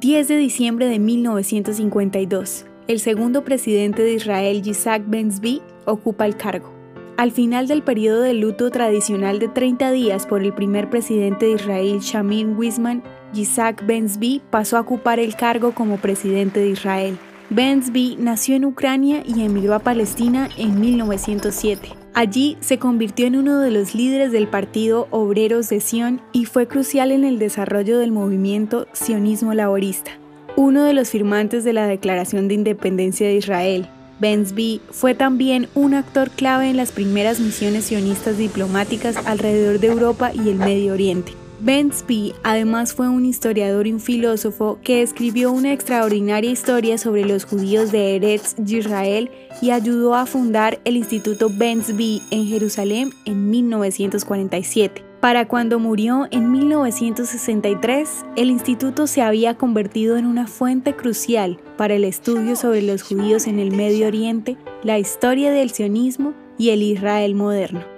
10 de diciembre de 1952. El segundo presidente de Israel, Yitzhak Ben-Zvi, ocupa el cargo. Al final del periodo de luto tradicional de 30 días por el primer presidente de Israel, Shamir Wisman, Yitzhak Ben-Zvi pasó a ocupar el cargo como presidente de Israel. Ben-Zvi nació en Ucrania y emigró a Palestina en 1907. Allí se convirtió en uno de los líderes del Partido Obreros de Sion y fue crucial en el desarrollo del movimiento sionismo laborista. Uno de los firmantes de la Declaración de Independencia de Israel, Bensby fue también un actor clave en las primeras misiones sionistas diplomáticas alrededor de Europa y el Medio Oriente. Bensby además fue un historiador y un filósofo que escribió una extraordinaria historia sobre los judíos de Eretz Israel y ayudó a fundar el Instituto Bensby en Jerusalén en 1947. Para cuando murió en 1963, el instituto se había convertido en una fuente crucial para el estudio sobre los judíos en el Medio Oriente, la historia del sionismo y el Israel moderno.